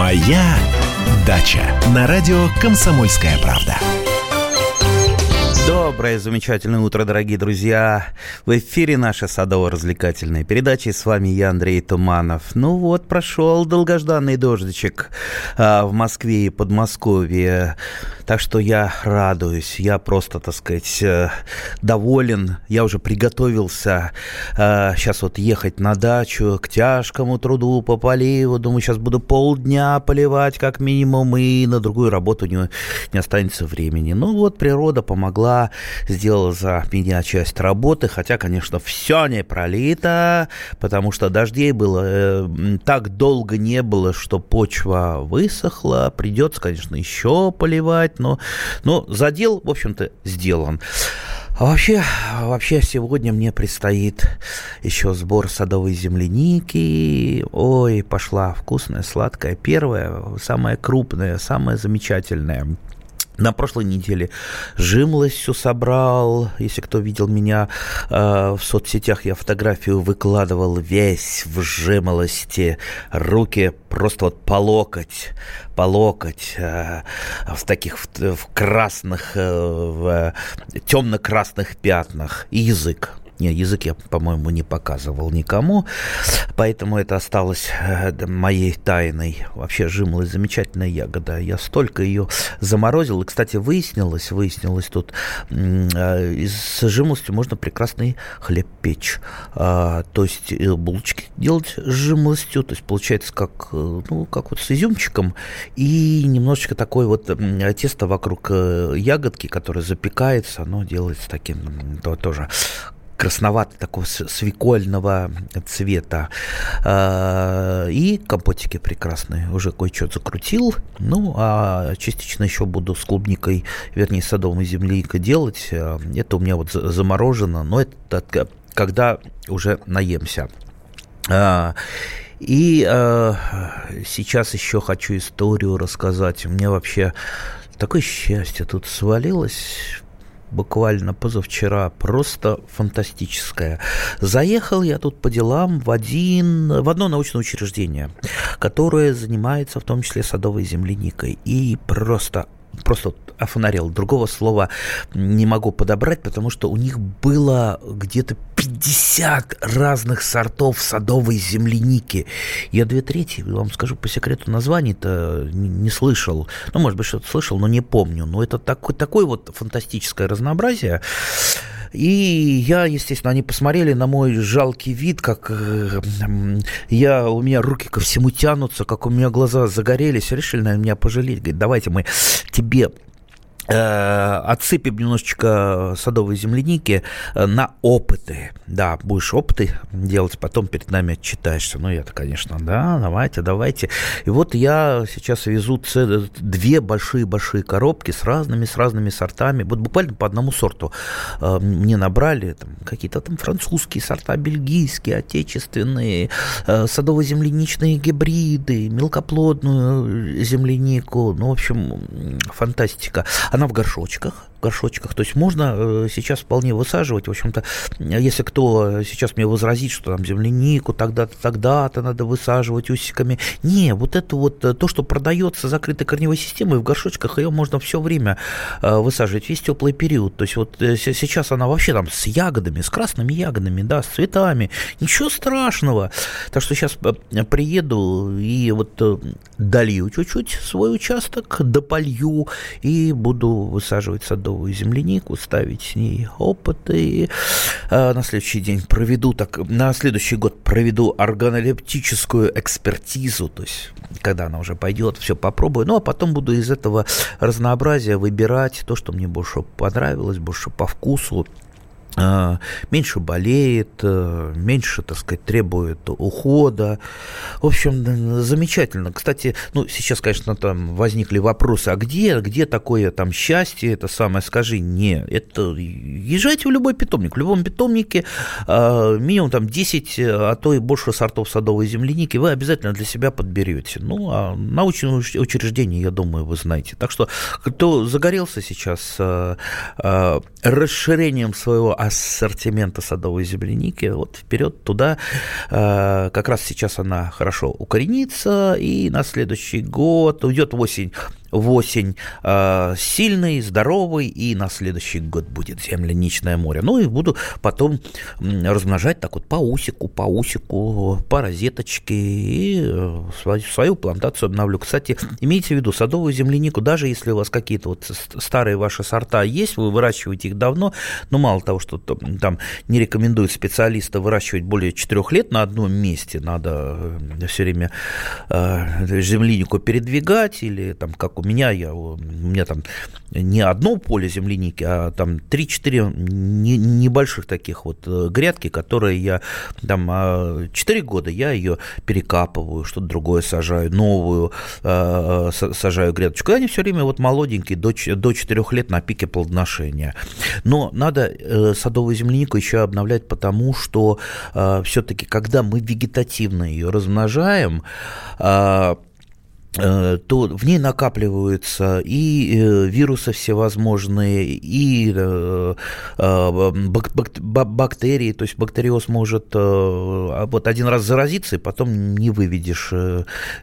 Моя дача на радио Комсомольская правда. Доброе, замечательное утро, дорогие друзья. В эфире наша садово-развлекательная передача. И с вами я, Андрей Туманов. Ну вот, прошел долгожданный дождичек а, в Москве и Подмосковье. Так что я радуюсь. Я просто, так сказать, э, доволен. Я уже приготовился сейчас вот ехать на дачу к тяжкому труду по поливу. Думаю, сейчас буду полдня поливать как минимум, и на другую работу не, не останется времени. Ну вот, природа помогла сделала за меня часть работы, хотя, конечно, все не пролито, потому что дождей было э, так долго не было, что почва высохла, придется, конечно, еще поливать, но, но задел, в общем-то, сделан. А вообще, вообще сегодня мне предстоит еще сбор садовой земляники. Ой, пошла вкусная, сладкая. Первая, самая крупная, самая замечательная. На прошлой неделе жимлость все собрал. Если кто видел меня э, в соцсетях, я фотографию выкладывал весь в жимолости. Руки просто вот по локоть, по локоть. Э, в таких в, в красных, э, в темно-красных пятнах. И язык не, язык я, по-моему, не показывал никому, поэтому это осталось э, моей тайной. Вообще жимолость замечательная ягода. Я столько ее заморозил. И, кстати, выяснилось, выяснилось тут, э, с жимолостью можно прекрасный хлеб печь. А, то есть э, булочки делать с жимолостью, то есть получается как, ну, как вот с изюмчиком, и немножечко такое вот тесто вокруг ягодки, которое запекается, оно делается таким то, тоже красноватого такого свекольного цвета. А, и компотики прекрасные. Уже кое-что закрутил. Ну, а частично еще буду с клубникой, вернее, садовой земляникой делать. А, это у меня вот заморожено, но это когда уже наемся. А, и э, сейчас еще хочу историю рассказать. Меня вообще такое счастье тут свалилось буквально позавчера, просто фантастическая. Заехал я тут по делам в один, в одно научное учреждение, которое занимается в том числе садовой земляникой. И просто просто офонарел. Другого слова не могу подобрать, потому что у них было где-то 50 разных сортов садовой земляники. Я две трети, вам скажу по секрету, названий-то не, слышал. Ну, может быть, что-то слышал, но не помню. Но это такой, такое вот фантастическое разнообразие. И я, естественно, они посмотрели на мой жалкий вид, как э, я, у меня руки ко всему тянутся, как у меня глаза загорелись, решили, наверное, меня пожалеть. Говорит, давайте мы тебе отсыпем немножечко садовой земляники э, на опыты. Да, будешь опыты делать, потом перед нами отчитаешься. Ну, я-то, конечно, да, давайте, давайте. И вот я сейчас везу две большие-большие коробки с разными, с разными сортами. Вот буквально по одному сорту э, мне набрали там, какие-то там французские сорта, бельгийские, отечественные, садово-земляничные гибриды, мелкоплодную землянику. Ну, в общем, фантастика. Она в горшочках, горшочках. То есть можно э, сейчас вполне высаживать. В общем-то, если кто сейчас мне возразит, что там землянику тогда-то, тогда-то надо высаживать усиками. Не, вот это вот э, то, что продается закрытой корневой системой в горшочках, ее можно все время э, высаживать, весь теплый период. То есть вот сейчас она вообще там с ягодами, с красными ягодами, да, с цветами. Ничего страшного. Так что сейчас приеду и вот долью чуть-чуть свой участок, дополью и буду высаживать садовые садовую землянику, ставить с ней опыты. А на следующий день проведу, так, на следующий год проведу органолептическую экспертизу, то есть когда она уже пойдет, все попробую. Ну, а потом буду из этого разнообразия выбирать то, что мне больше понравилось, больше по вкусу. А, меньше болеет, э, меньше, так сказать, требует ухода. В общем, замечательно. Кстати, ну, сейчас, конечно, там возникли вопросы, а где, где такое там счастье, это самое, скажи, не, это, езжайте в любой питомник, в любом питомнике а, минимум там 10, а то и больше сортов садовой земляники вы обязательно для себя подберете. Ну, а научные учреждения, я думаю, вы знаете. Так что, кто загорелся сейчас расширением своего ассортимента садовой земляники, вот вперед туда. Как раз сейчас она хорошо укоренится, и на следующий год уйдет осень в осень э, сильный, здоровый, и на следующий год будет земляничное море. Ну и буду потом размножать так вот по усику, по усику, по розеточке, и э, свою, свою плантацию обновлю. Кстати, имейте в виду, садовую землянику, даже если у вас какие-то вот старые ваши сорта есть, вы выращиваете их давно, но мало того, что там не рекомендуют специалисты выращивать более 4 лет на одном месте, надо э, все время э, землянику передвигать или там как у меня, я, у меня там не одно поле земляники, а там 3-4 небольших таких вот э, грядки, которые я там 4 а, года я ее перекапываю, что-то другое сажаю, новую э, сажаю грядочку. И они все время вот молоденькие, до, до 4 лет на пике плодоношения. Но надо э, садовую землянику еще обновлять, потому что все-таки, когда мы вегетативно ее размножаем, то в ней накапливаются и э, вирусы всевозможные, и э, бактерии, то есть бактериоз может а вот один раз заразиться, и потом не выведешь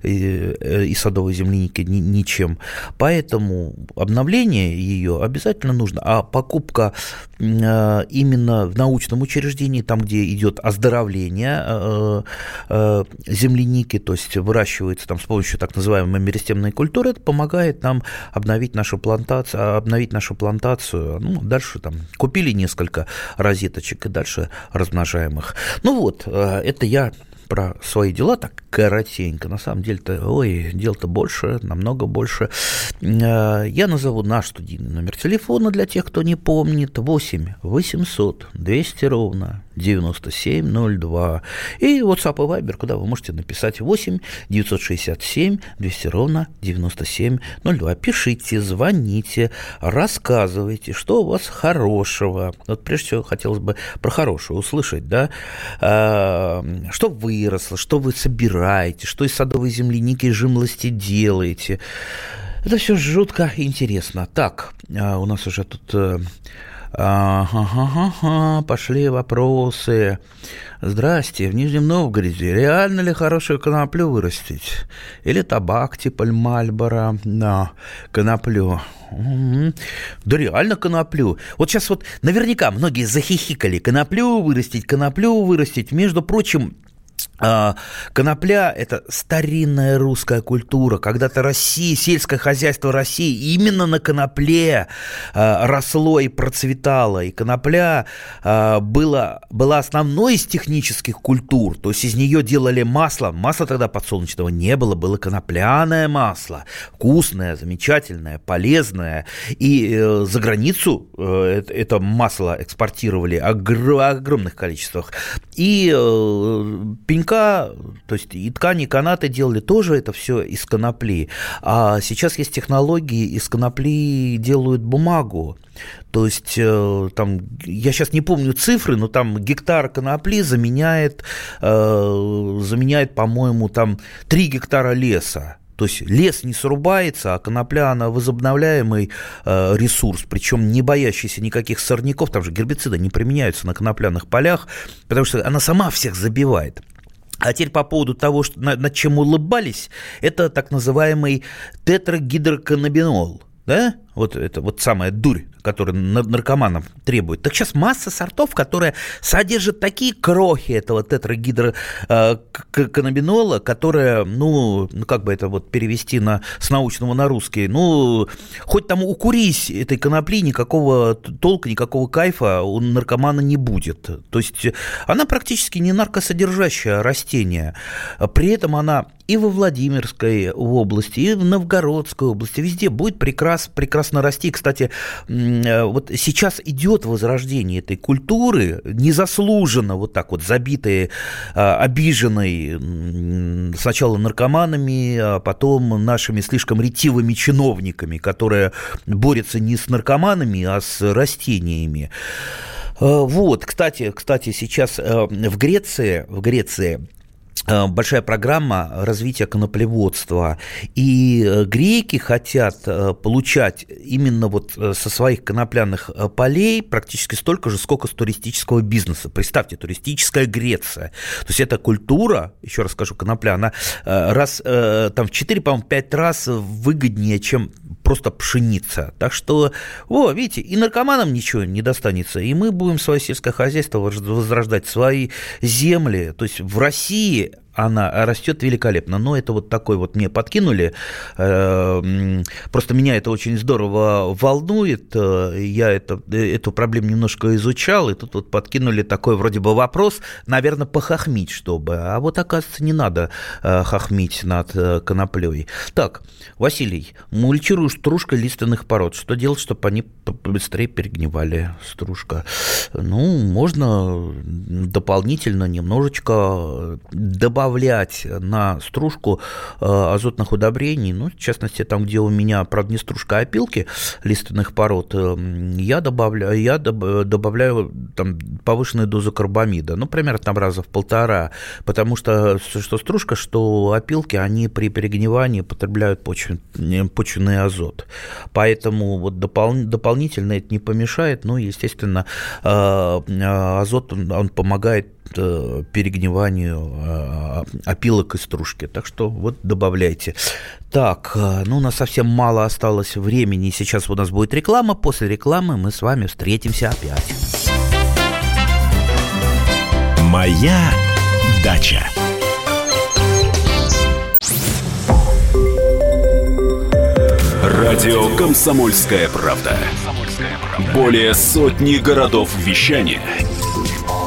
из садовой земляники ничем. Поэтому обновление ее обязательно нужно, а покупка именно в научном учреждении, там, где идет оздоровление земляники, то есть выращивается там с помощью так называемых называемой меристемной культуры, это помогает нам обновить нашу плантацию, обновить нашу плантацию. Ну, дальше там купили несколько розеточек и дальше размножаем их. Ну вот, э, это я про свои дела так коротенько. На самом деле-то, ой, дел-то больше, намного больше. Э, я назову наш студийный номер телефона для тех, кто не помнит. 8 800 200 ровно 9702. И WhatsApp и Viber, куда вы можете написать 8 967 200 ровно 9702. Пишите, звоните, рассказывайте, что у вас хорошего. Вот прежде всего хотелось бы про хорошее услышать, да, а, что выросло, что вы собираете, что из садовой земляники и жимлости делаете. Это все жутко интересно. Так, а, у нас уже тут Ага, пошли вопросы. Здрасте, в Нижнем Новгороде реально ли хорошую коноплю вырастить? Или табак типа Мальбора на коноплю? Угу. Да реально коноплю. Вот сейчас вот наверняка многие захихикали. Коноплю вырастить, коноплю вырастить. Между прочим, конопля – это старинная русская культура. Когда-то Россия, сельское хозяйство России именно на конопле а, росло и процветало. И конопля а, была, была основной из технических культур. То есть из нее делали масло. Масла тогда подсолнечного не было, было конопляное масло. Вкусное, замечательное, полезное. И э, за границу э, это масло экспортировали в огромных количествах. И э, станка, то есть и ткани, и канаты делали тоже это все из конопли. А сейчас есть технологии, из конопли делают бумагу. То есть э, там, я сейчас не помню цифры, но там гектар конопли заменяет, э, заменяет, по-моему, там 3 гектара леса. То есть лес не срубается, а конопля, она возобновляемый э, ресурс, причем не боящийся никаких сорняков, там же гербициды не применяются на конопляных полях, потому что она сама всех забивает. А теперь по поводу того, что, над чем улыбались, это так называемый тетрагидроканабинол. Да? вот это вот самая дурь, которая наркоманам требует. Так сейчас масса сортов, которые содержат такие крохи этого тетрагидроканабинола, которые, ну, ну, как бы это вот перевести на, с научного на русский, ну, хоть там укурись этой конопли, никакого толка, никакого кайфа у наркомана не будет. То есть она практически не наркосодержащее растение. При этом она и во Владимирской области, и в Новгородской области, везде будет прекрас, прекрасно расти. Кстати, э, вот сейчас идет возрождение этой культуры, незаслуженно вот так вот забитой, э, обиженной сначала наркоманами, а потом нашими слишком ретивыми чиновниками, которые борются не с наркоманами, а с растениями. Э, вот, кстати, кстати, сейчас в Греции, в Греции Э, большая программа развития коноплеводства. И э, греки хотят э, получать именно вот со своих конопляных полей практически столько же, сколько с туристического бизнеса. Представьте, туристическая Греция. То есть эта культура, еще раз скажу, конопля, она раз, там в 4, по-моему, 5 раз выгоднее, чем просто пшеница. Так что, о, видите, и наркоманам ничего не достанется, и мы будем свое сельское хозяйство возрождать, свои земли. То есть в России она растет великолепно. Но это вот такой вот мне подкинули. Э, просто меня это очень здорово волнует. Э, я это, эту проблему немножко изучал, и тут вот подкинули такой вроде бы вопрос, наверное, похохмить, чтобы. А вот, оказывается, не надо э, хохмить над коноплей. Так, Василий, мульчирую стружкой лиственных пород. Что делать, чтобы они быстрее перегнивали, стружка? Ну, можно дополнительно немножечко добавить добавлять на стружку э, азотных удобрений, ну, в частности, там, где у меня, правда, не стружка, а опилки лиственных пород, э, я добавляю, я добавляю там повышенную дозу карбамида, ну, примерно там раза в полтора, потому что что стружка, что опилки, они при перегнивании потребляют почвенный, почвенный азот. Поэтому вот допол, дополнительно это не помешает, ну, естественно, э, азот, он помогает перегниванию э, опилок и стружки. Так что вот добавляйте. Так, э, ну у нас совсем мало осталось времени. Сейчас у нас будет реклама. После рекламы мы с вами встретимся опять. Моя дача. Радио Комсомольская правда". Более сотни городов вещания –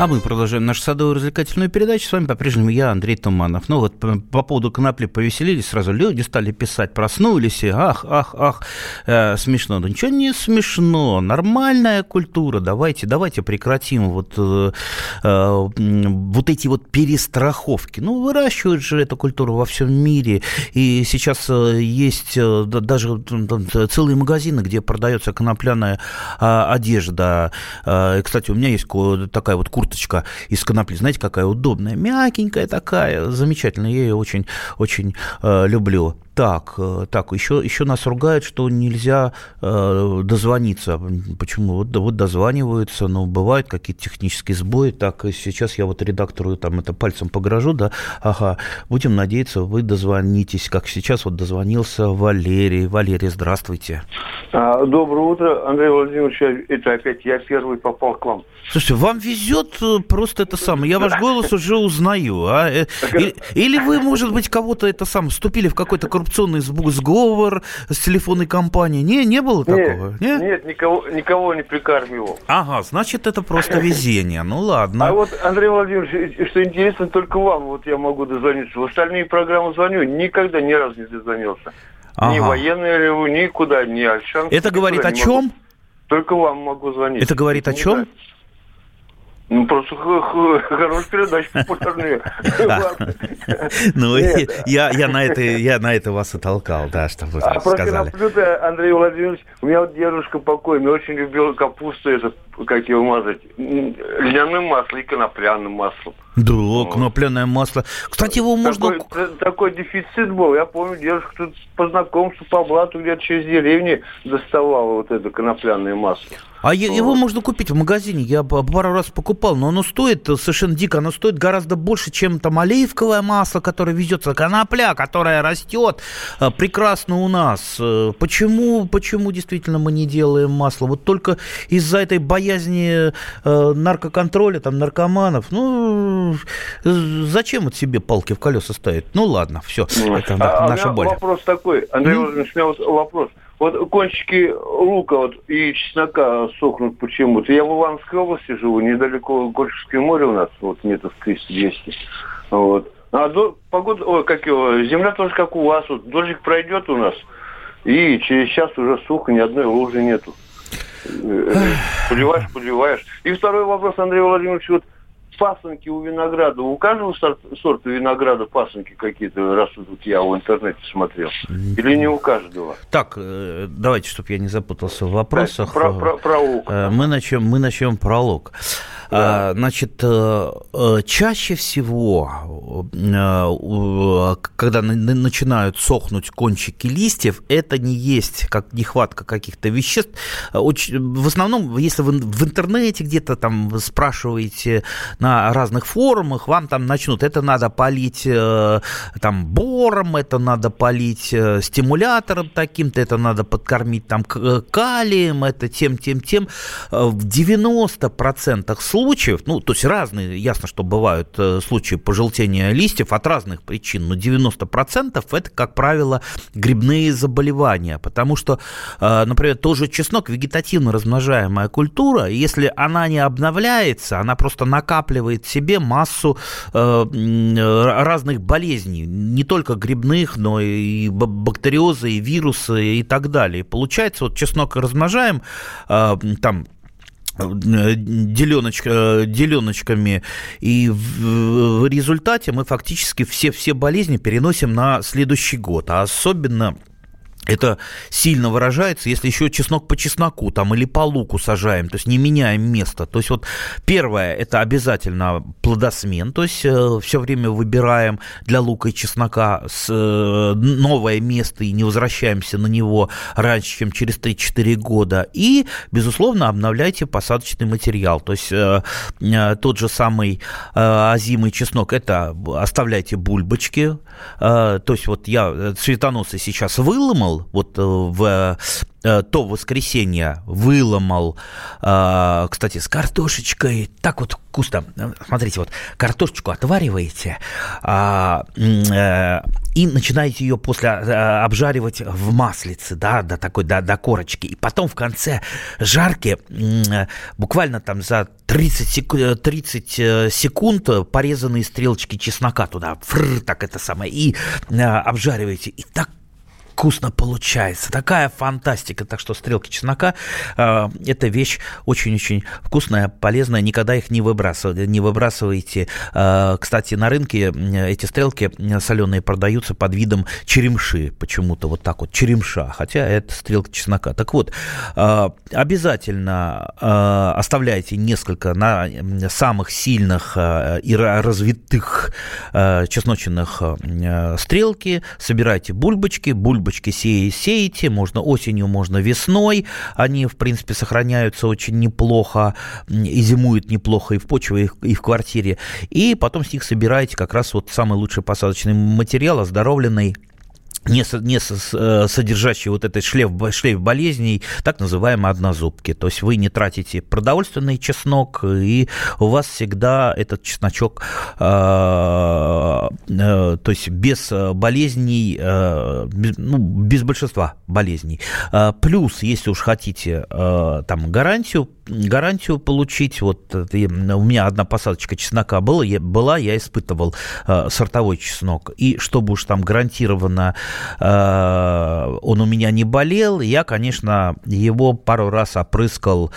А мы продолжаем нашу садовую развлекательную передачу. С вами по-прежнему я, Андрей Туманов. Ну вот по, по поводу конопли повеселились, сразу люди стали писать, проснулись, и ах, ах, ах, э, смешно. Да ничего не смешно, нормальная культура. Давайте, давайте прекратим вот, э, э, вот эти вот перестраховки. Ну, выращивают же эту культуру во всем мире. И сейчас э, есть э, даже целые магазины, где продается конопляная а, одежда. Э, кстати, у меня есть такая вот куртка курточка из конопли. Знаете, какая удобная, мягенькая такая, замечательная. Я ее очень, очень э, люблю. Так, э, так, еще, еще нас ругают, что нельзя э, дозвониться. Почему? Вот, вот дозваниваются, но бывают какие-то технические сбои. Так, сейчас я вот редактору там это пальцем погрожу, да, ага, будем надеяться, вы дозвонитесь, как сейчас вот дозвонился Валерий. Валерий, здравствуйте. А, доброе утро, Андрей Владимирович, это опять я первый попал к вам. Слушайте, вам везет э, просто это самое. Я ваш голос уже узнаю. А? Или, э, или вы, может быть, кого-то это самое, вступили в какой-то коррупционный сговор с телефонной компанией. Не, не было такого? Нет, нет? нет никого, никого не прикармливал. Ага, значит, это просто везение. Ну, ладно. А вот, Андрей Владимирович, что интересно, только вам вот я могу дозвониться. В остальные программы звоню, никогда ни разу не дозвонился. Ага. Ни военные реву, никуда, ни Альшанский. Это говорит о чем? Могу. Только вам могу звонить. Это говорит о чем? Ну, просто хорошая передача, популярная. Ну, я, я, на это, я на это вас и толкал, да, чтобы вы а сказали. Андрей Владимирович, у меня вот дедушка покойный очень любил капусту, это, как ее мазать, льняным маслом и конопляным маслом. Да, вот. конопляное масло. Кстати, его можно... Такой, такой дефицит был. Я помню, дедушка тут по знакомству, по блату где-то через деревни доставала вот это конопляное масло. А вот. его можно купить в магазине. Я пару раз покупал, но оно стоит совершенно дико. Оно стоит гораздо больше, чем там оливковое масло, которое везется, конопля, которая растет э, прекрасно у нас. Э, почему, почему действительно мы не делаем масло? Вот только из-за этой боязни э, наркоконтроля, там, наркоманов. Ну, зачем вот себе палки в колеса ставить? Ну, ладно, все, это а, наша боль. вопрос такой, Андрей mm? Владимирович, у меня вот вопрос. Вот кончики лука вот, и чеснока сохнут почему-то. Я в Ивановской области живу, недалеко Горьковское море у нас, вот метров 300-200. Вот. А до, погода, ой, как его, земля тоже как у вас. Вот дождик пройдет у нас, и через час уже сухо, ни одной лужи нету. Поливаешь, поливаешь. И второй вопрос, Андрей Владимирович, вот пасынки у винограда, у каждого сорта, сорта винограда пасынки какие-то, раз тут я в интернете смотрел, или не у каждого? Так, э, давайте, чтобы я не запутался в вопросах. про, про, про лук. Э, мы начнем, мы начнем про лук. А, значит, э, чаще всего, когда начинают сохнуть кончики листьев, это не есть как нехватка каких-то веществ. В основном, если вы в интернете где-то там спрашиваете на разных форумах, вам там начнут, это надо полить э, там бором, это надо полить э, стимулятором таким-то, это надо подкормить там э, калием, это тем, тем, тем. В 90% случаев, ну, то есть разные, ясно, что бывают случаи пожелтения листьев от разных причин, но 90% это, как правило, грибные заболевания, потому что, например, тоже чеснок вегетативно размножаемая культура, если она не обновляется, она просто накапливает в себе массу э, разных болезней, не только грибных, но и бактериозы, и вирусы и так далее. Получается, вот чеснок размножаем, э, там деленочка, деленочками, и в, в результате мы фактически все, все болезни переносим на следующий год, а особенно это сильно выражается, если еще чеснок по чесноку там или по луку сажаем, то есть не меняем место. То есть вот первое, это обязательно плодосмен, то есть э, все время выбираем для лука и чеснока с, э, новое место и не возвращаемся на него раньше, чем через 3-4 года. И, безусловно, обновляйте посадочный материал. То есть э, э, тот же самый э, озимый чеснок, это оставляйте бульбочки. Э, то есть вот я э, цветоносы сейчас выломал, вот э, в э, то воскресенье выломал, э, кстати, с картошечкой, так вот вкусно. Смотрите, вот картошечку отвариваете а, и начинаете ее после обжаривать в маслице, да, до такой, до, до корочки. И потом в конце жарки буквально там за 30, секунд, 30 секунд порезанные стрелочки чеснока туда, фр, так это самое, и обжариваете. И так вкусно получается. Такая фантастика. Так что стрелки чеснока э, это вещь очень-очень вкусная, полезная. Никогда их не выбрасывайте. Не выбрасывайте. Э, кстати, на рынке эти стрелки соленые продаются под видом черемши. Почему-то вот так вот. Черемша. Хотя это стрелка чеснока. Так вот, э, обязательно э, оставляйте несколько на самых сильных э, и развитых э, чесночных э, стрелки. Собирайте бульбочки. Бульбочки сея, сеете, можно осенью, можно весной, они, в принципе, сохраняются очень неплохо, и зимуют неплохо и в почве, и в квартире, и потом с них собираете как раз вот самый лучший посадочный материал, оздоровленный не, не э, содержащий вот этот шлейф, шлейф болезней, так называемые однозубки. То есть вы не тратите продовольственный чеснок, и у вас всегда этот чесночок, э, э, то есть без болезней, э, без, ну, без большинства болезней. Э, плюс, если уж хотите э, там гарантию, гарантию получить, вот у меня одна посадочка чеснока была, я, была, я испытывал э, сортовой чеснок, и чтобы уж там гарантированно Э, он у меня не болел. Я, конечно, его пару раз опрыскал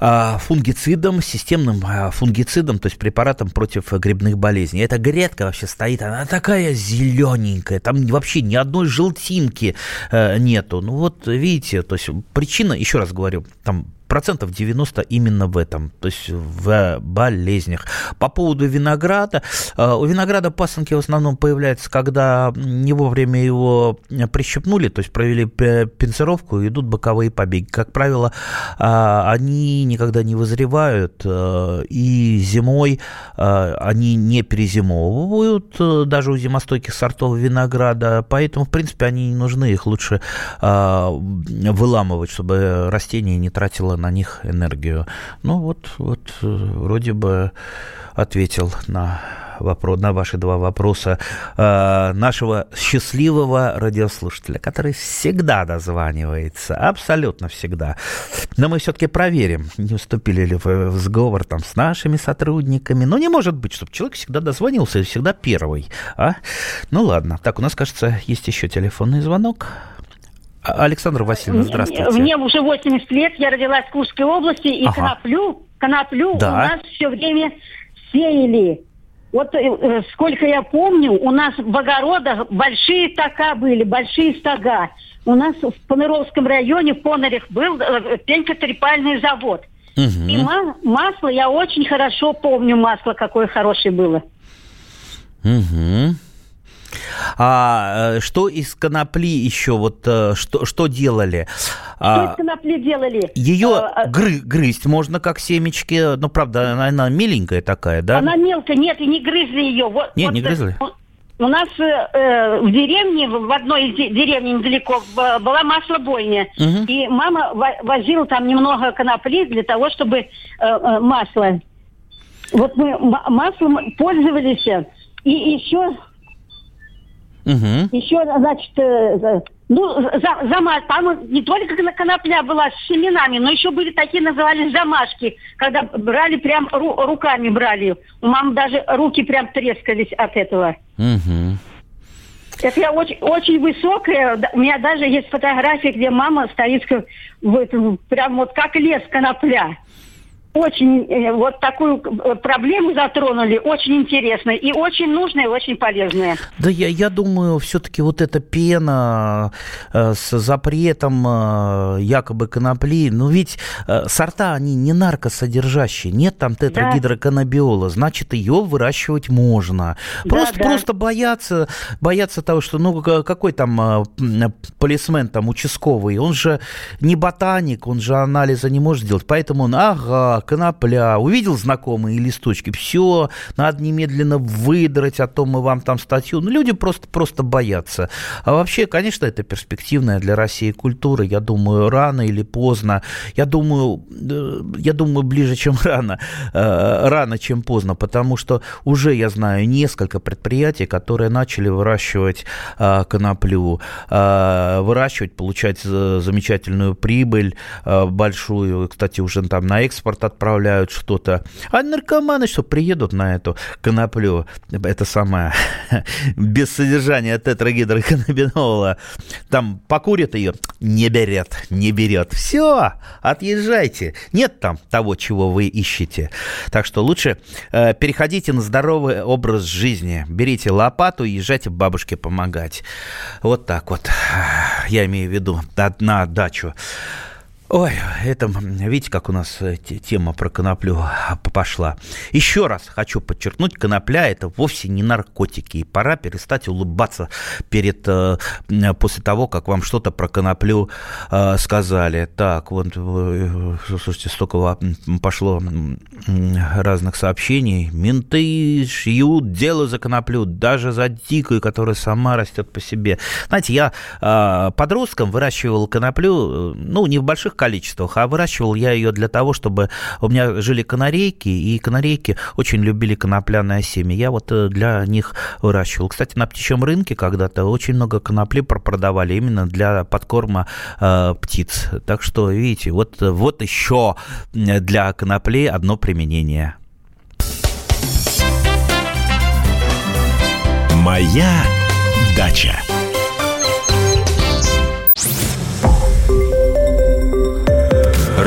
э, фунгицидом, системным э, фунгицидом, то есть препаратом против грибных болезней. Эта грядка вообще стоит, она такая зелененькая, там вообще ни одной желтинки нету. Ну вот видите, то есть причина, еще раз говорю, там процентов 90 именно в этом, то есть в болезнях. По поводу винограда, э, у винограда пасынки в основном появляются, когда не вовремя его прищепнули, то есть провели пинцировку, идут боковые побеги. Как правило, э, они никогда не вызревают, э, и зимой они не перезимовывают, даже у зимостойких сортов винограда, поэтому, в принципе, они не нужны, их лучше выламывать, чтобы растение не тратило на них энергию. Ну вот, вот э, вроде бы ответил на вопрос, на ваши два вопроса э, нашего счастливого радиослушателя, который всегда дозванивается, абсолютно всегда. Но мы все-таки проверим, не уступили ли вы в сговор там с нашими сотрудниками. Но не может быть, чтобы человек всегда дозвонился и всегда первый. А? Ну ладно. Так, у нас, кажется, есть еще телефонный звонок. Александр Васильевна, здравствуйте. Мне уже 80 лет, я родилась в Курской области, и ага. коноплю, коноплю да. у нас все время сеяли. Вот э, э, сколько я помню, у нас в огородах большие стога были, большие стога. У нас в Паныровском районе, в Понарях, был э, пенькотрепальный завод. Угу. И ма- масло, я очень хорошо помню масло, какое хорошее было. Угу. А что из конопли еще вот что что делали? Что а, из конопли делали? Ее а, гры, грызть можно как семечки, ну правда она, она миленькая такая, да? Она мелкая, нет, и не грызли ее. Вот, нет, вот, не грызли. У нас э, в деревне, в одной из деревень недалеко, была маслобойня. Угу. И мама возила там немного конопли для того, чтобы э, э, масло. Вот мы маслом пользовались. И еще Угу. Еще, значит, э, ну, за, замаш, там не только конопля была с семенами, но еще были такие, назывались замашки, когда брали прям ру, руками брали. У мамы даже руки прям трескались от этого. Угу. Это я очень, очень высокая. У меня даже есть фотография, где мама стоит в этом, прям вот как лес конопля очень э, вот такую э, проблему затронули, очень интересная и очень нужная, и очень полезная. Да я, я думаю, все-таки вот эта пена э, с запретом э, якобы конопли, ну ведь э, сорта, они не наркосодержащие, нет там тетрагидроканабиола, да. значит, ее выращивать можно. Просто, да, просто бояться, бояться того, что, ну, какой там э, полисмен там участковый, он же не ботаник, он же анализа не может сделать, поэтому он, ага, конопля, увидел знакомые листочки, все, надо немедленно выдрать, а то мы вам там статью. Ну, люди просто, просто боятся. А вообще, конечно, это перспективная для России культура. Я думаю, рано или поздно. Я думаю, э, я думаю, ближе, чем рано. Э, рано, чем поздно, потому что уже я знаю несколько предприятий, которые начали выращивать э, коноплю, выращивать, получать замечательную прибыль большую. Кстати, уже там на экспорт отправляют что-то. А наркоманы что, приедут на эту коноплю, это самое, без содержания тетрагидроканнабинола, там покурят ее, не берет, не берет. Все, отъезжайте. Нет там того, чего вы ищете. Так что лучше э, переходите на здоровый образ жизни. Берите лопату и езжайте бабушке помогать. Вот так вот. Я имею в виду на дачу. Ой, это, видите, как у нас э, тема про коноплю пошла. Еще раз хочу подчеркнуть, конопля – это вовсе не наркотики. И пора перестать улыбаться перед, э, после того, как вам что-то про коноплю э, сказали. Так, вот, слушайте, столько пошло разных сообщений. Менты шьют дело за коноплю, даже за дикую, которая сама растет по себе. Знаете, я подростком выращивал коноплю, ну, не в больших больших количествах, а выращивал я ее для того, чтобы у меня жили канарейки, и канарейки очень любили конопляное семя. Я вот э, для них выращивал. Кстати, на птичьем рынке когда-то очень много конопли продавали именно для подкорма э, птиц. Так что, видите, вот, вот еще для конопли одно применение. Моя дача.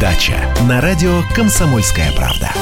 Дача на радио «Комсомольская правда».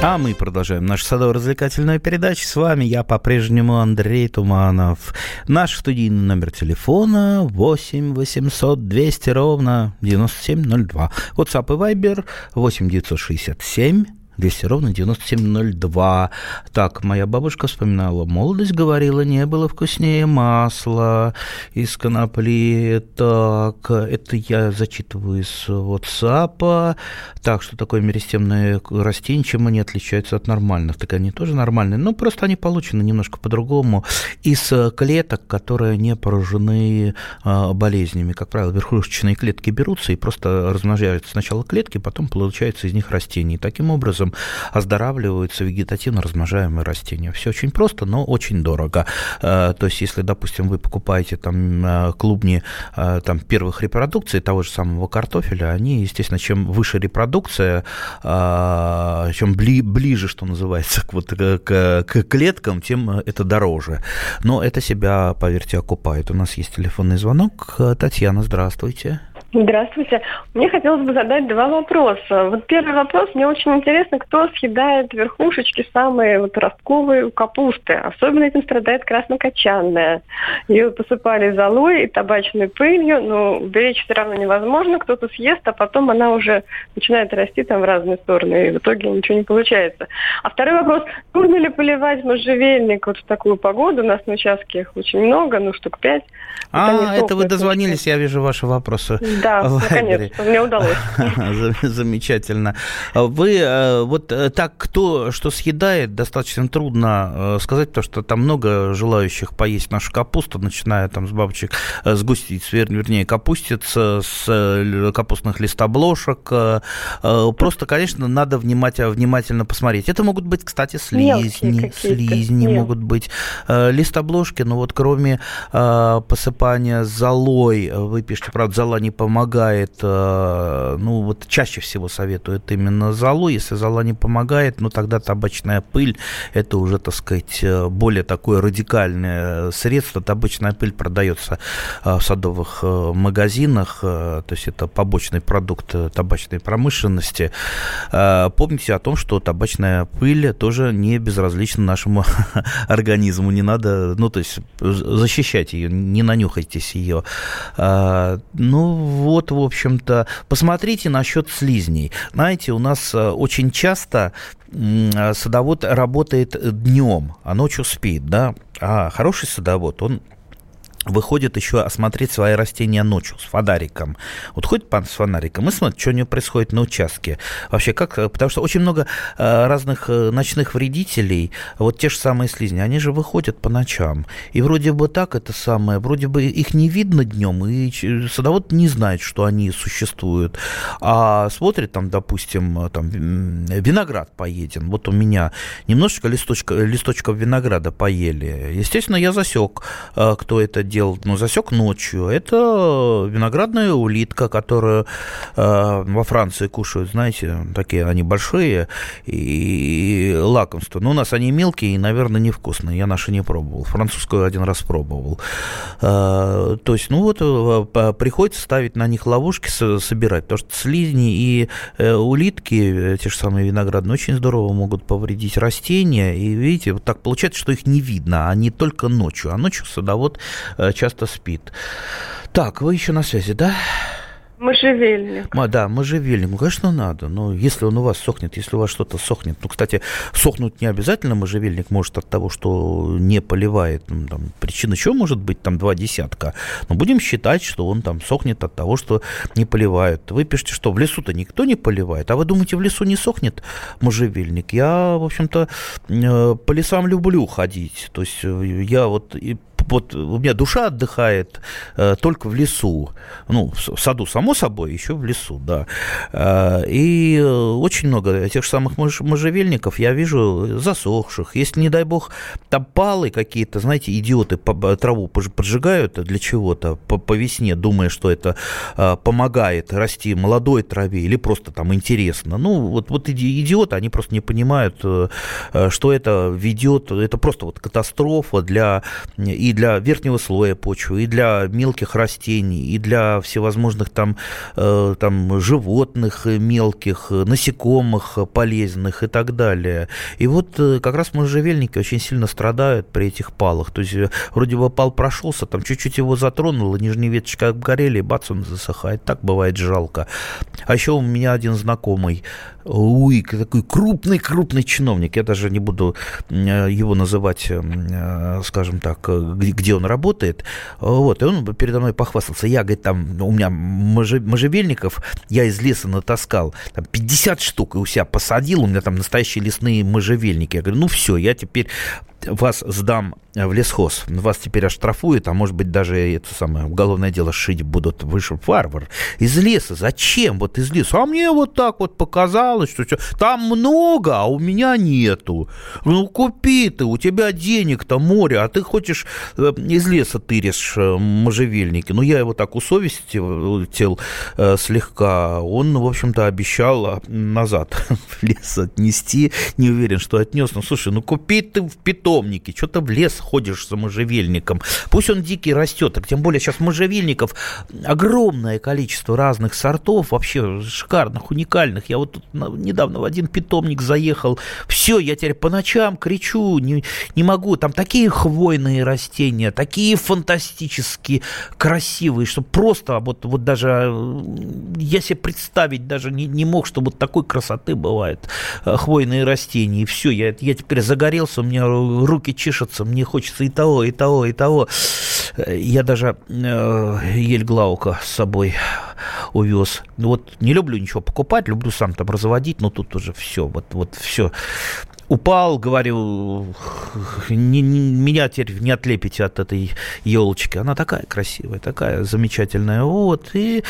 А мы продолжаем нашу садово-развлекательную передачу. С вами я по-прежнему Андрей Туманов. Наш студийный номер телефона 8 800 200 ровно 9702. WhatsApp и Viber 8 967 200 ровно 9702. Так, моя бабушка вспоминала, молодость говорила, не было вкуснее масла из конопли. Так, это я зачитываю из WhatsApp. Так, что такое меристемные растения, чем они отличаются от нормальных? Так они тоже нормальные, но просто они получены немножко по-другому из клеток, которые не поражены а, болезнями. Как правило, верхушечные клетки берутся и просто размножаются сначала клетки, потом получается из них растения. Таким образом образом оздоравливаются вегетативно размножаемые растения. Все очень просто, но очень дорого. Э, то есть, если, допустим, вы покупаете там э, клубни э, там, первых репродукций того же самого картофеля, они, естественно, чем выше репродукция, чем бли, ближе, что называется, к, вот, к, к клеткам, тем это дороже. Но это себя, поверьте, окупает. У нас есть телефонный звонок. Татьяна, здравствуйте. Здравствуйте. Мне хотелось бы задать два вопроса. Вот первый вопрос, мне очень интересно, кто съедает верхушечки самые вот ростковые у капусты. Особенно этим страдает краснокочанная. Ее посыпали золой и табачной пылью, но беречь все равно невозможно. Кто-то съест, а потом она уже начинает расти там в разные стороны, и в итоге ничего не получается. А второй вопрос, нужно ли поливать можжевельник вот в такую погоду? У нас на участке их очень много, ну штук пять. А, это вы дозвонились, я вижу ваши вопросы. Да, наконец мне удалось. Замечательно. Вы э, вот э, так, кто что съедает, достаточно трудно э, сказать, потому что там много желающих поесть нашу капусту, начиная там с бабочек, с густиц, вернее, капустиц, с капустных листобложек. Просто, конечно, надо внимательно, посмотреть. Это могут быть, кстати, слизни, слизни могут быть, листобложки, но вот кроме посыпания золой, вы пишете, правда, зола не помогает, помогает, э, ну вот чаще всего советуют именно золу. Если зола не помогает, ну тогда табачная пыль, это уже, так сказать, э, более такое радикальное средство. Табачная пыль продается э, в садовых магазинах, то есть это побочный продукт табачной промышленности. Помните о том, что табачная пыль тоже не безразлична нашему организму. Не надо, ну то есть защищать ее, не нанюхайтесь ее. Ну, вот, в общем-то, посмотрите насчет слизней. Знаете, у нас э, очень часто садовод работает днем, а ночью спит, да. А хороший садовод, он выходит еще осмотреть свои растения ночью с фонариком. Вот ходит пан с фонариком и смотрит, что у него происходит на участке. Вообще, как, потому что очень много э, разных э, ночных вредителей, вот те же самые слизни, они же выходят по ночам. И вроде бы так это самое, вроде бы их не видно днем, и садовод не знает, что они существуют. А смотрит там, допустим, там виноград поеден. Вот у меня немножечко листочка, листочков винограда поели. Естественно, я засек, э, кто это делал, ну, засек ночью. Это виноградная улитка, которую э, во Франции кушают, знаете, такие они большие и, и лакомства. Но у нас они мелкие и, наверное, невкусные. Я наши не пробовал. Французскую один раз пробовал. Э, то есть, ну вот, э, приходится ставить на них ловушки, собирать, потому что слизни и э, улитки, те же самые виноградные, очень здорово могут повредить растения. И видите, вот так получается, что их не видно, а не только ночью. А ночью садовод Э, часто спит. Так, вы еще на связи, да? Можжевельник. Да, можжевельник. Ну, конечно, надо. Но если он у вас сохнет, если у вас что-то сохнет. Ну, кстати, сохнуть не обязательно можжевельник может от того, что не поливает. Ну, там, причин еще может быть там два десятка. Но будем считать, что он там сохнет от того, что не поливают. Вы пишете, что в лесу-то никто не поливает. А вы думаете, в лесу не сохнет можжевельник? Я, в общем-то, э, по лесам люблю ходить. То есть э, я вот вот у меня душа отдыхает э, только в лесу. Ну, в саду, само собой, еще в лесу, да. Э, и очень много тех же самых мож, можжевельников я вижу засохших. Если, не дай бог, там палы какие-то, знаете, идиоты траву поджигают для чего-то по, по весне, думая, что это э, помогает расти молодой траве или просто там интересно. Ну, вот, вот идиоты, они просто не понимают, э, э что это ведет, это просто вот катастрофа для и для верхнего слоя почвы, и для мелких растений, и для всевозможных там, э, там животных мелких, насекомых полезных и так далее. И вот э, как раз можжевельники очень сильно страдают при этих палах. То есть э, вроде бы пал прошелся, там чуть-чуть его затронуло, нижние веточки обгорели, и бац, он засыхает. Так бывает жалко. А еще у меня один знакомый Ой, такой крупный-крупный чиновник. Я даже не буду его называть, скажем так, где он работает. Вот, и он передо мной похвастался. Я, говорит, там, у меня можжевельников, я из леса натаскал, там, 50 штук и у себя посадил, у меня там настоящие лесные можжевельники. Я говорю, ну все, я теперь вас сдам в лесхоз, вас теперь оштрафуют, а может быть даже это самое уголовное дело шить будут. Вы же. Из леса. Зачем? Вот из леса. А мне вот так вот показалось, что там много, а у меня нету. Ну, купи ты, у тебя денег-то море, а ты хочешь э, из леса тыришь э, можжевельники. Ну, я его так усовестил э, слегка. Он, в общем-то, обещал а, назад в лес отнести. Не уверен, что отнес. Ну, слушай, ну купи ты в питомнике, что-то в лес ходишь за можжевельником. Пусть он дикий растет, так тем более сейчас можжевельников огромное количество разных сортов, вообще шикарных, уникальных. Я вот тут недавно в один питомник заехал. Все, я теперь по ночам кричу, не, не могу. Там такие хвойные растения, такие фантастически красивые, что просто вот, вот даже я себе представить даже не, не мог, что вот такой красоты бывает э, хвойные растения. И все, я, я теперь загорелся, у меня руки чешутся, мне хочется и того, и того, и того. Я даже э, ель Глаука с собой увез. Ну вот не люблю ничего покупать, люблю сам там разводить, но тут уже все, вот, вот все. Упал, говорю, не, не, меня теперь не отлепите от этой елочки. Она такая красивая, такая замечательная. Вот, и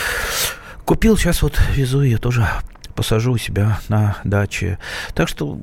купил, сейчас вот везу ее тоже посажу у себя на даче. Так что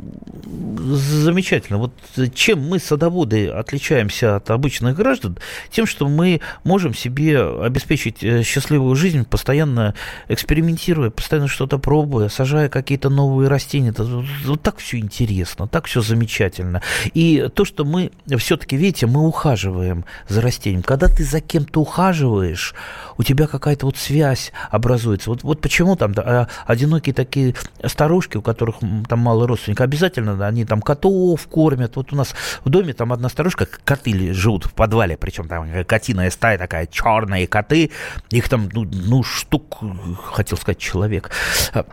замечательно. Вот чем мы, садоводы, отличаемся от обычных граждан? Тем, что мы можем себе обеспечить э, счастливую жизнь, постоянно экспериментируя, постоянно что-то пробуя, сажая какие-то новые растения. Это, вот так все интересно, так все замечательно. И то, что мы все-таки, видите, мы ухаживаем за растением. Когда ты за кем-то ухаживаешь, у тебя какая-то вот связь образуется. Вот, вот почему там да, а, одинокие такие старушки, у которых там мало родственников, обязательно они там котов кормят. Вот у нас в доме там одна старушка, коты живут в подвале, причем там котиная стая такая, черные коты, их там, ну, ну штук, хотел сказать человек, а,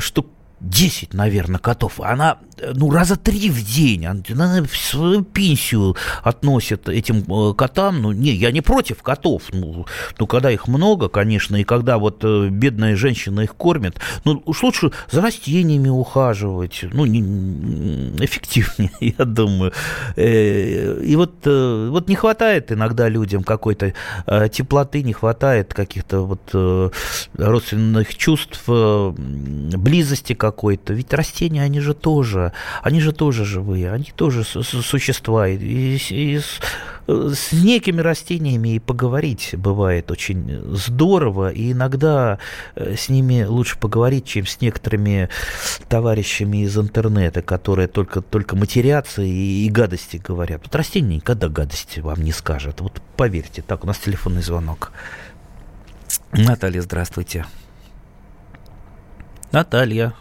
штук 10, наверное, котов. Она, ну, раза три в день. Она свою пенсию относит этим э, котам. Ну, не, я не против котов. Ну, ну, когда их много, конечно, и когда вот э, бедная женщина их кормит, ну, уж лучше за растениями ухаживать. Ну, не, эффективнее, я думаю. Э, и вот, вот не хватает иногда людям какой-то теплоты, не хватает каких-то вот родственных чувств, близости как какой-то. Ведь растения, они же тоже, они же тоже живые, они тоже существа. И, и с, с некими растениями и поговорить бывает очень здорово, и иногда э, с ними лучше поговорить, чем с некоторыми товарищами из интернета, которые только, только матерятся и, и гадости говорят. Вот растение никогда гадости вам не скажет. Вот поверьте. Так, у нас телефонный звонок. Наталья, здравствуйте. Наталья.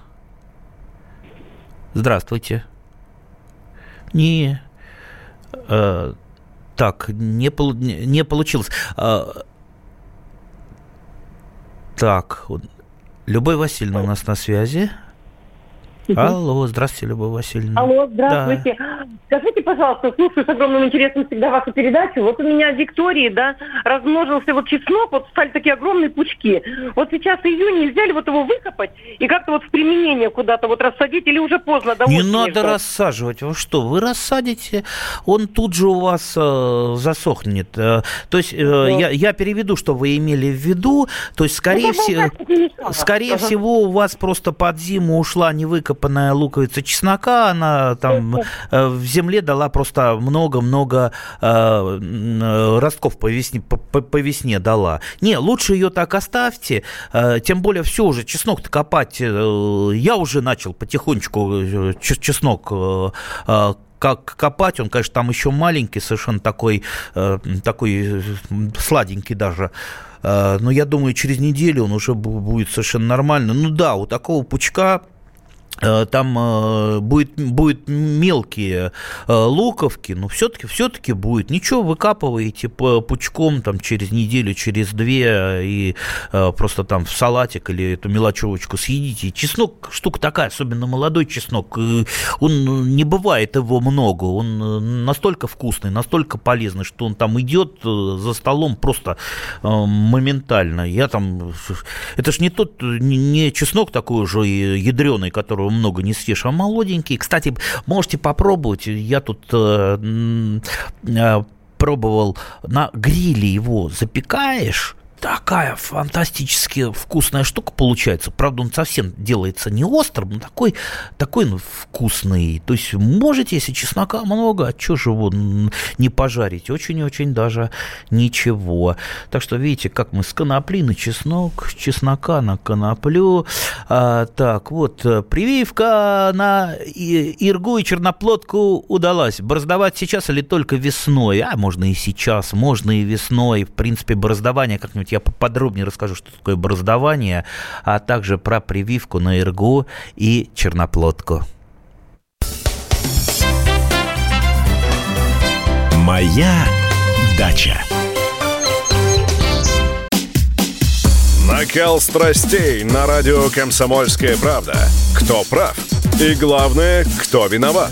Здравствуйте. Не. Э, так, не, пол, не, не получилось. Э, так, Любовь Васильевна у нас на связи. Алло, здравствуйте, Любовь Васильевна. Алло, здравствуйте. Да. Скажите, пожалуйста, слушаю с огромным интересом всегда вашу передачу. Вот у меня в Виктории, да, размножился вот чеснок, вот стали такие огромные пучки. Вот сейчас июнь, нельзя ли вот его выкопать и как-то вот в применение куда-то вот рассадить или уже поздно? Не надо ждать? рассаживать. Вы что, вы рассадите, он тут же у вас э, засохнет. Э, то есть э, да. я, я переведу, что вы имели в виду. То есть, скорее, ну, всего, скорее ага. всего, у вас просто под зиму ушла невыкопанная выкопанная луковица чеснока, она там э, в земле дала просто много-много э, ростков по весне, по, по весне дала. Не, лучше ее так оставьте, э, тем более все уже, чеснок-то копать, я уже начал потихонечку чеснок как копать, он, конечно, там еще маленький, совершенно такой, такой сладенький даже. Но я думаю, через неделю он уже будет совершенно нормально. Ну да, у такого пучка Э, там э, будет, будет мелкие э, луковки, но все-таки все-таки будет. Ничего, выкапываете пучком там через неделю, через две и просто там в салатик или эту мелочевочку съедите. Чеснок штука такая, особенно молодой чеснок, он не бывает его много, он настолько вкусный, настолько полезный, что он там идет за столом просто моментально. Я там, это ж не тот, не чеснок такой уже ядреный, которого много не съешь, а молоденький. Кстати, можете попробовать. Я тут э, э, пробовал на гриле его запекаешь такая фантастически вкусная штука получается. Правда, он совсем делается не острым, но такой, такой ну, вкусный. То есть можете, если чеснока много, а что же его не пожарить? Очень-очень даже ничего. Так что видите, как мы с конопли на чеснок, чеснока на коноплю. А, так, вот, прививка на иргу и черноплодку удалась. Бороздовать сейчас или только весной? А, можно и сейчас, можно и весной. В принципе, бороздование как-нибудь я поподробнее расскажу, что такое бороздование, а также про прививку на ИРГУ и черноплодку. Моя дача. Накал страстей на радио «Комсомольская правда». Кто прав? И главное, кто виноват?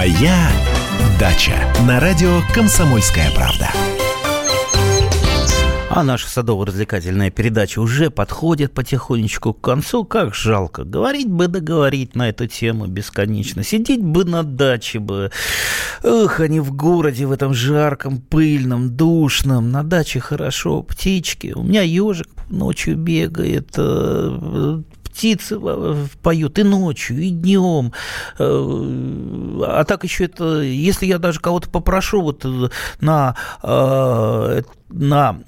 Моя дача на радио Комсомольская правда. А наша садово-развлекательная передача уже подходит потихонечку к концу. Как жалко. Говорить бы договорить на эту тему бесконечно. Сидеть бы на даче бы. Эх, они в городе, в этом жарком, пыльном, душном. На даче хорошо, птички. У меня ежик ночью бегает, э, птицы поют и ночью, и днем. Э, а так еще это, если я даже кого-то попрошу вот на э, на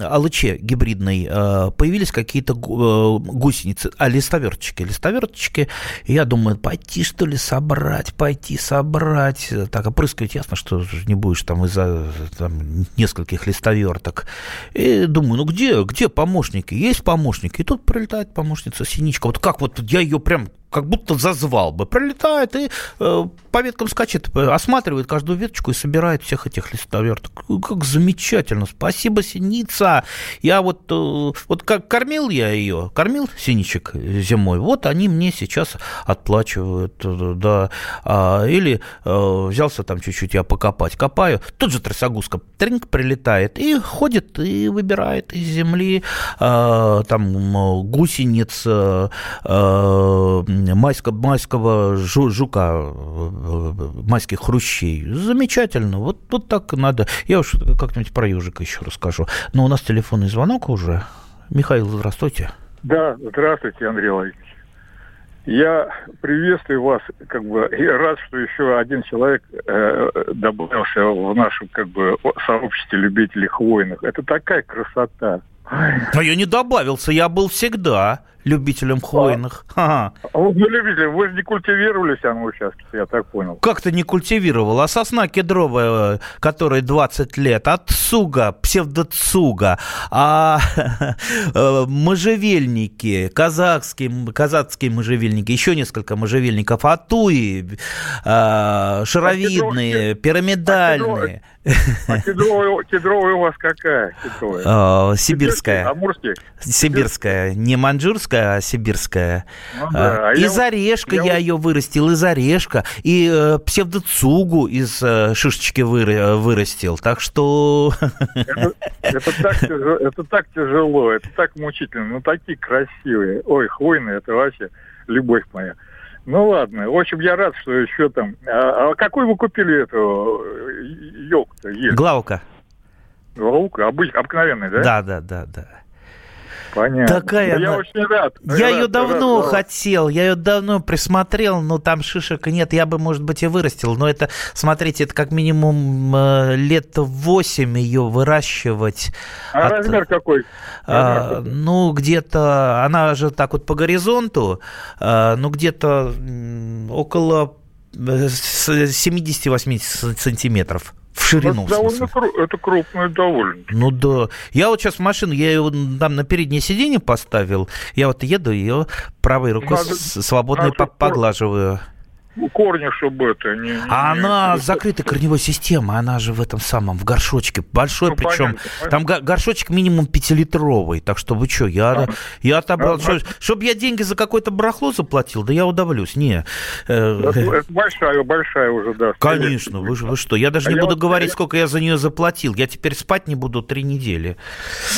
алыче гибридной э, появились какие-то гусеницы, а листоверточки, листоверточки, я думаю, пойти что ли собрать, пойти собрать, так опрыскивать, ясно, что не будешь там из-за там, нескольких листоверток. И думаю, ну где, где помощники? Есть помощники. И тут прилетает помощница Синичка. Вот как вот я ее прям как будто зазвал бы. Пролетает и э, по веткам скачет, осматривает каждую веточку и собирает всех этих листоверток. Как замечательно. Спасибо, Синица. Я вот, э, вот как кормил я ее, кормил синичек зимой, вот они мне сейчас отплачивают. Да. А, или э, взялся там чуть-чуть я покопать. Копаю, тут же трясогузка тринг прилетает и ходит и выбирает из земли э, там гусениц, э, майского, майского жука, майских хрущей. Замечательно. Вот, вот так надо. Я уж как-нибудь про ежика еще расскажу. Но у нас телефонный звонок уже. Михаил, здравствуйте. Да, здравствуйте, Андрей Владимирович. Я приветствую вас, как бы, и рад, что еще один человек э, добавился в нашем, как бы, сообществе любителей хвойных. Это такая красота. А я не добавился, я был всегда любителям хвойных. А, вы любители, вы же не культивировали сам участки, я так понял. Как ты не культивировал? А сосна кедровая, которой 20 лет, от суга, псевдоцуга, а э, можжевельники, казахские, казахские можжевельники, еще несколько можжевельников, атуи, э, шаровидные, пирамидальные. А кедровая, кедровая у вас какая? Кедровая? А, сибирская. Амурская? Сибирская. Не маньчжурская, а сибирская. Ну, да. а из я, орешка я, я ее вырастил, из орешка. И э, псевдоцугу из э, шишечки вы, вырастил. Так что... Это, это, так тяжело, это так тяжело, это так мучительно. Ну, такие красивые. Ой, хвойные, это вообще любовь моя. Ну ладно. В общем, я рад, что еще там. А, а какой вы купили эту елку-то? Глаука. Глаука? Обыч... Обыкновенная, да? Да, да, да, да. Понятно. Такая Да я она- очень рад. Я рад, ее давно рад, хотел, я ее давно присмотрел, но там шишек нет, я бы, может быть, и вырастил. Но это, смотрите, это как минимум э, лет 8 ее выращивать. А От- размер какой? А, Размер ну, где-то, она же так вот по горизонту, а, ну, где-то около э, с- 70-80 сантиметров в ширину. Это в довольно это крупно довольно. Ну да. Я вот сейчас в машину, я ее там на переднее сиденье поставил, я вот еду, ее правой рукой Надо- свободно надо, поглаживаю. Корни, чтобы это не... А не- она не- с закрытой корневой системой, она же в этом самом, в горшочке большой, Ну, причем понятно, там го- горшочек минимум пятилитровый, так что вы что, я, А. я отобрал, А, чтобы я деньги за какое-то барахло заплатил, да я удавлюсь, не. Э, Это, это большая, большая уже, да. Конечно, вы, вы что, я даже А не я буду вот- говорить, я- сколько я за нее заплатил, я теперь спать не буду три недели.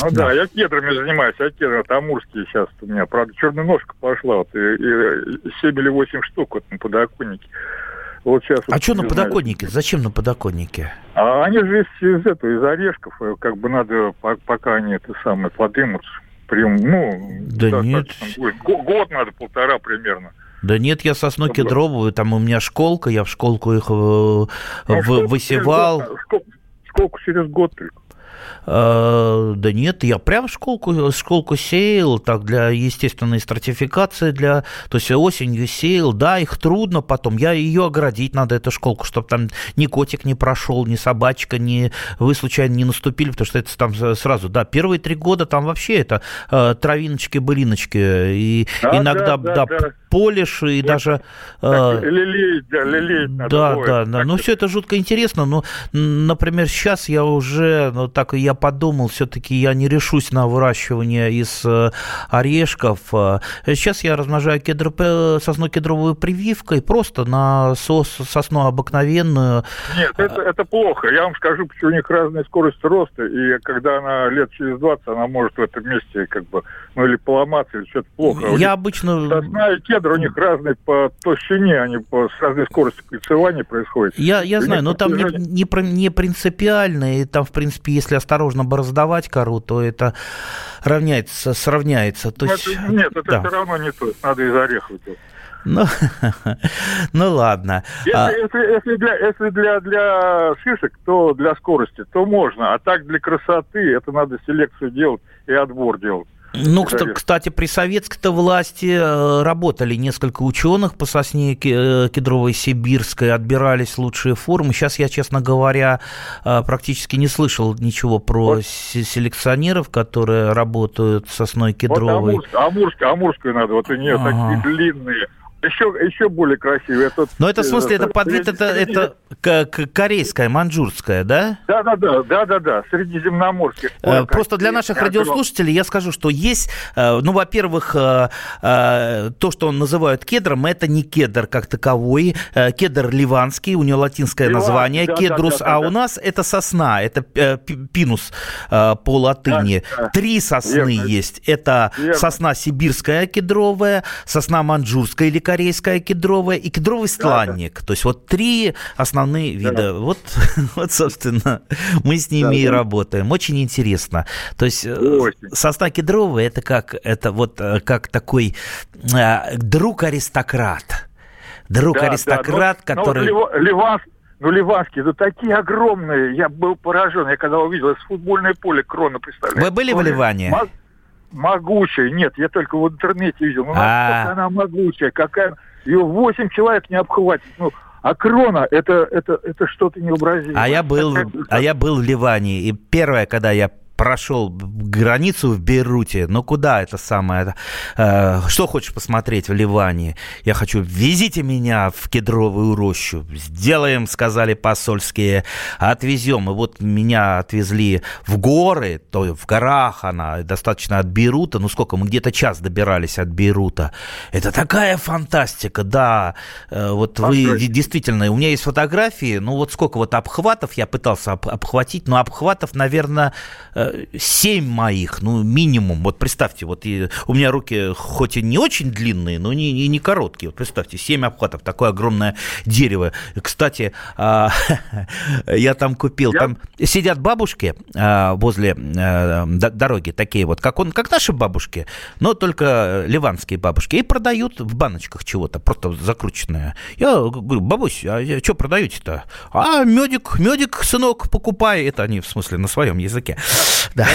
Ну да, я кедрами занимаюсь, я кедры, это амурские сейчас у меня. Правда, черная ножка пошла, вот, и, и 7 или 8 штук вот на подоконнике. Вот сейчас А вот что на не знаю. подоконнике? Зачем на подоконнике? А они же из, из этого, из орешков, э, как бы надо, по- пока они это самое подымутся. Прям, ну, Да нет. достаточно будет. Го- Год надо, полтора примерно. Да нет, я сосну кедровую, там у меня школка, я в школку их э, Ну, в- высевал. через год- Сколько, сколько через год только? Э, Да нет, я прям школку, школку сеял, так, для естественной стратификации, для, то есть осенью сеял, да, их трудно потом, я ее оградить надо, эту школку, чтобы там ни котик не прошел, ни собачка, ни вы случайно не наступили, потому что это там сразу, да, первые три года там вообще это э, травиночки, былиночки, и Да, иногда, да, да, да, да. полишь, и даже... э, лелеять, да, лелеять надо. да, бывает. да, да. Ну, все это жутко интересно. Но, например, сейчас я уже, ну, так я подумал, все-таки я не решусь на выращивание из э, орешков. Э, Сейчас я размножаю кедро, п- сосну-кедровую прививкой просто на сос- сосну обыкновенную. Нет, это, это плохо. Я вам скажу, почему у них разная скорость роста, и когда она лет через 20, она может в этом месте как бы, ну или поломаться, или что-то плохо. Я обычно... Сосна и кедр у них разные по толщине, они по, с разной скоростью кольцевания происходят. Я, я знаю, но там не, не, не принципиально, и там, в принципе, если осторожно бороздавать кору, то это равняется, сравняется. То есть, это- нет, это да. все равно не то. Надо из орехов делать. Ну, ну ладно. Если, А, если, если для, если для, для шишек, то для скорости, то можно. А так для красоты это надо селекцию делать и отбор делать. Ну, кстати, при советской-то власти э, работали несколько ученых по сосне э, кедровой сибирской, отбирались лучшие формы. Сейчас я, честно говоря, э, практически не слышал ничего про Вот. се- селекционеров, которые работают сосной Вот кедровой. амурскую, амурскую, амурскую надо, вот у нее Ага. такие длинные. Еще, еще более красивые. Это, Но это в смысле, это э, подвид, это, среди- это к- корейская, маньчжурская, да? Да, да, да, да, да, да, средиземноморских. Э, Просто для наших радиослушателей я скажу, что есть, э, ну, во-первых, э, то, что называют кедром, это не кедр как таковой. Кедр ливанский, у него латинское Ливанский, название, да, кедрус, да, да, а да. у нас это сосна, это пи- пинус по латыни. Да, да. Три сосны Верно. есть. Это Верно. сосна сибирская кедровая, сосна маньчжурская или корейская кедровая и кедровый стланник. То есть вот три основные вида. Вот, вот, собственно, мы с ними Да, и да. работаем. Очень интересно. То есть э, Очень. сосна кедровая это как это вот э, как такой э. Друг Да, аристократ, да, но- но который. Лива- Ливан- ну, ливанские, да такие огромные. Я был поражен. Я когда увидел, это футбольное поле крона, представляете? Вы были в Ливане? мо- Могучая. Нет, я только в интернете видел. Ну, А. насколько она могучая, какая... Ее восемь человек не обхватит. Ну, а крона, это, это, это что-то необразимое. А я был, а я был в Ливане, и первое, когда я прошел границу в Бейруте, ну куда это самое, э, что хочешь посмотреть в Ливане? Я хочу, везите меня в кедровую рощу, сделаем, сказали посольские, отвезем. И вот меня отвезли в горы, то в горах она, достаточно от Бейрута, ну сколько, мы где-то час добирались от Бейрута. Это такая фантастика, да, Э, вот вы Фантастика. де- действительно, у меня есть фотографии, ну вот сколько вот обхватов я пытался об- обхватить, но обхватов, наверное, э, семь моих, ну, минимум. Вот представьте, вот у меня руки хоть и не очень длинные, но не, не, не короткие. Вот представьте, семь обхватов, такое огромное дерево. Кстати, а, я там купил, там сидят бабушки а, возле а, дороги, такие вот, как, он, как наши бабушки, но только ливанские бабушки, и продают в баночках чего-то, просто закрученное. Я говорю, бабусь, а что продаете-то? А медик, медик, сынок, покупай. Это они, в смысле, на своем языке. Да.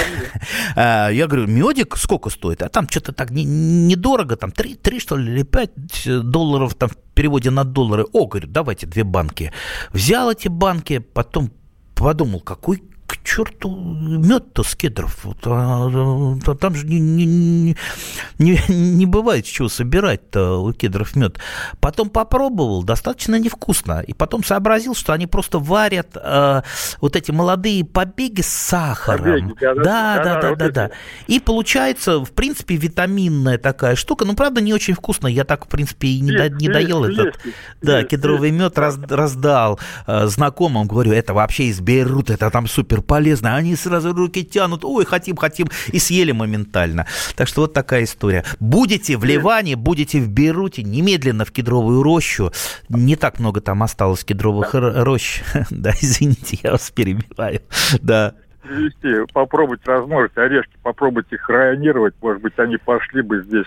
А, я говорю, медик сколько стоит? А там что-то так недорого, там 3, 3, что ли, или 5 долларов там в переводе на доллары. О, говорю, давайте две банки. Взял эти банки, потом подумал, какой к черту мед-то с кедров? А, а, там же не, не, не, не бывает чего собирать-то у кедров мед. Потом попробовал, достаточно невкусно. И потом сообразил, что они просто варят э, вот эти молодые побеги с сахаром. Побеги, да, да, да, да, да, да, да. И получается, в принципе, витаминная такая штука. Ну, правда, не очень вкусно. Я так, в принципе, и не, есть, до, не доел есть, этот есть, да, есть, кедровый есть. мед, раз, раздал э, знакомым. Говорю, это вообще из Бейрута, это там супер супер полезно. Они сразу руки тянут, ой, хотим, хотим, и съели моментально. Так что вот такая история. Будете в Ливане, будете в Бейруте, немедленно в кедровую рощу. Не так много там осталось кедровых да. рощ. Да, извините, я вас перебиваю. Да привезти, попробовать размножить орешки, попробовать их районировать, может быть, они пошли бы здесь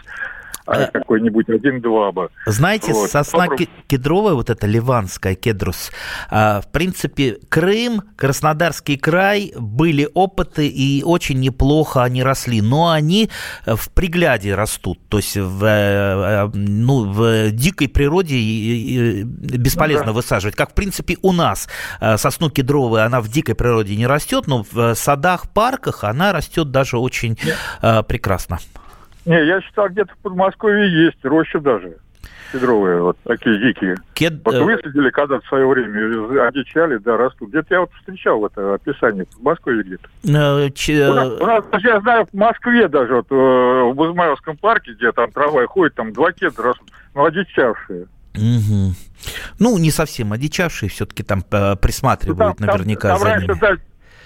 а э, какой-нибудь один-два бы. Знаете, вот. сосна Попробуй. кедровая, вот эта ливанская кедрус, а, в принципе, Крым, Краснодарский край, были опыты, и очень неплохо они росли, но они в пригляде растут, то есть в, э, ну, в дикой природе бесполезно ну, да. высаживать, как, в принципе, у нас э, сосну кедровую, она в дикой природе не растет, но в садах, парках она растет даже очень Нет. прекрасно. Не, я считал, где-то в Подмосковье есть рощи даже кедровые, вот такие дикие. Кед... Вот э, высадили когда-то в свое время, одичали, да, растут. Где-то я вот встречал это описание в Москве где-то. Uh, ч... у, нас, у нас, я знаю, в Москве даже, вот, э, в Бузмаевском парке, где там трава ходит, там два кедра растут, но одичавшие. Угу. Ну, не совсем одичавшие, все-таки там присматривают ну, там, наверняка там, там за раньше, ними. Да,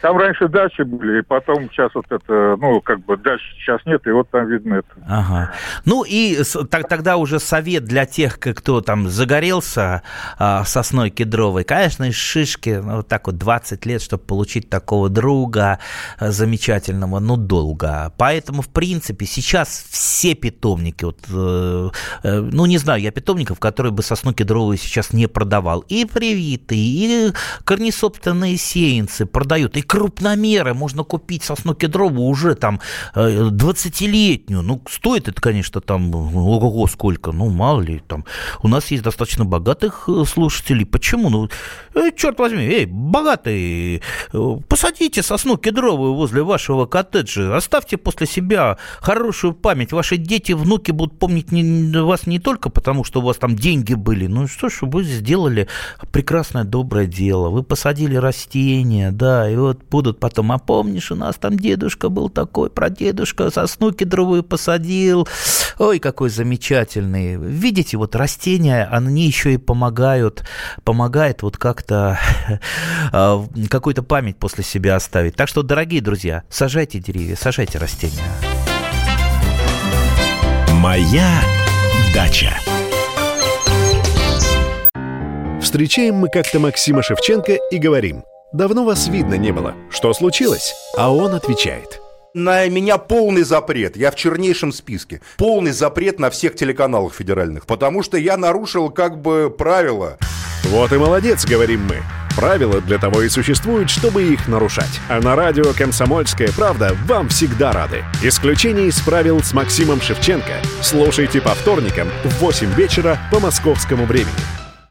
там раньше дачи были, и потом сейчас вот это, ну, как бы дачи сейчас нет, и вот там видно это. Ага. Ну и так, тогда уже совет для тех, кто там загорелся а, сосной кедровой. Конечно, из шишки, ну, вот так вот 20 лет, чтобы получить такого друга а, замечательного, ну, долго. Поэтому, в принципе, сейчас все питомники, вот, э, э, ну, не знаю, я питомников, которые бы сосну кедровую сейчас не продавал. И привитые, и корнесобственные сеянцы продают, и крупномеры можно купить сосну кедровую уже там 20-летнюю. Ну, стоит это, конечно, там, ого, сколько, ну, мало ли, там. У нас есть достаточно богатых э, слушателей. Почему? Ну, э, черт возьми, эй, богатые, э, посадите сосну кедровую возле вашего коттеджа, оставьте после себя хорошую память. Ваши дети, внуки будут помнить не, вас не только потому, что у вас там деньги были, ну что ж, вы сделали прекрасное, доброе дело. Вы посадили растения, да, и вот будут потом, а помнишь, у нас там дедушка был такой, про дедушка сосну кедровую посадил, ой, какой замечательный. Видите, вот растения, они еще и помогают, помогает вот как-то а, какую-то память после себя оставить. Так что, дорогие друзья, сажайте деревья, сажайте растения. Моя дача. Встречаем мы как-то Максима Шевченко и говорим – Давно вас видно не было. Что случилось? А он отвечает. На меня полный запрет. Я в чернейшем списке. Полный запрет на всех телеканалах федеральных. Потому что я нарушил как бы правила. Вот и молодец, говорим мы. Правила для того и существуют, чтобы их нарушать. А на радио «Комсомольская правда» вам всегда рады. Исключение из правил с Максимом Шевченко. Слушайте по вторникам в 8 вечера по московскому времени.